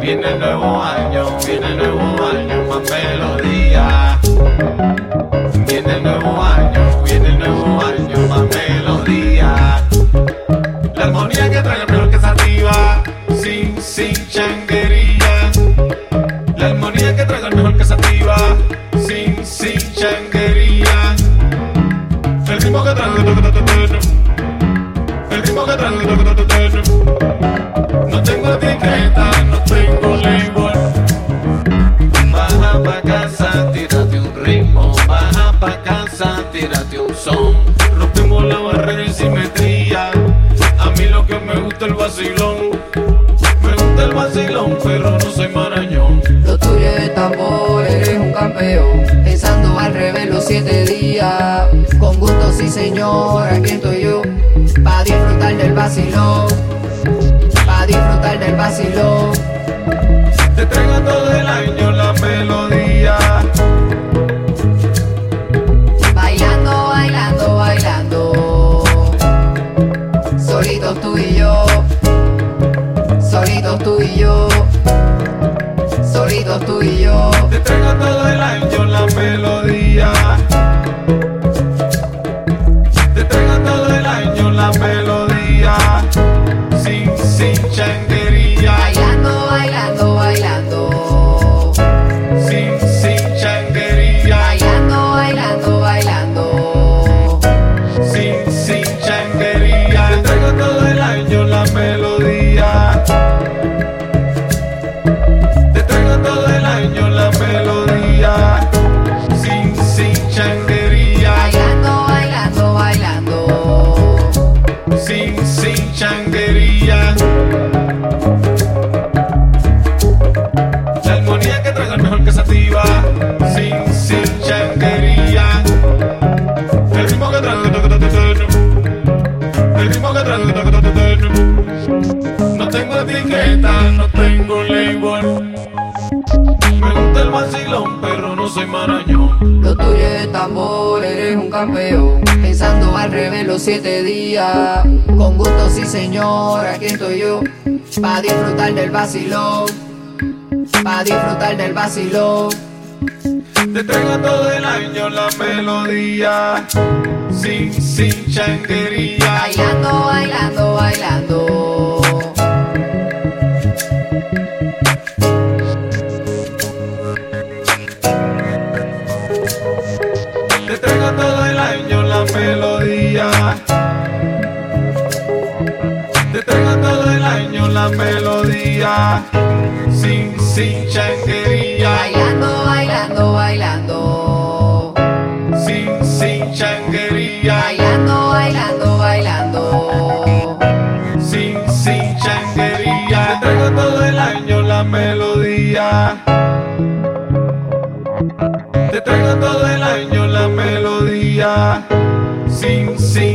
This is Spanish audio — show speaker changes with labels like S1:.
S1: Viene el nuevo año, viene nuevo año, más melodía. Viene el nuevo año, Pa' casa, tírate un son. Rompemos la barrera y simetría. A mí lo que me gusta el vacilón. Me gusta el vacilón, pero no soy marañón.
S2: Lo tuyo es tambor, eres un campeón. Pensando al revés los siete días. Con gusto, sí, señor, aquí estoy yo. Pa' disfrutar del vacilón. Pa' disfrutar del vacilón.
S1: Te traigo todo el año la melodía.
S2: Solitos tú y yo. Solitos tú y yo. Solitos tú y yo. Campeón. Pensando al revés los siete días. Con gusto, sí, señor, aquí estoy yo. Pa' disfrutar del vacilón. Pa' disfrutar del vacilón.
S1: Te traigo todo el año la melodía. Sin, sin changuería.
S2: Bailando, bailando, bailando.
S1: Todo el año la melodía. Te traigo todo el año la melodía. Sin, sin changuería.
S2: Bailando, bailando, bailando.
S1: Sin, sin changuería.
S2: Bailando, bailando, bailando.
S1: Sin, sin changuería. Te traigo todo el año la melodía. El año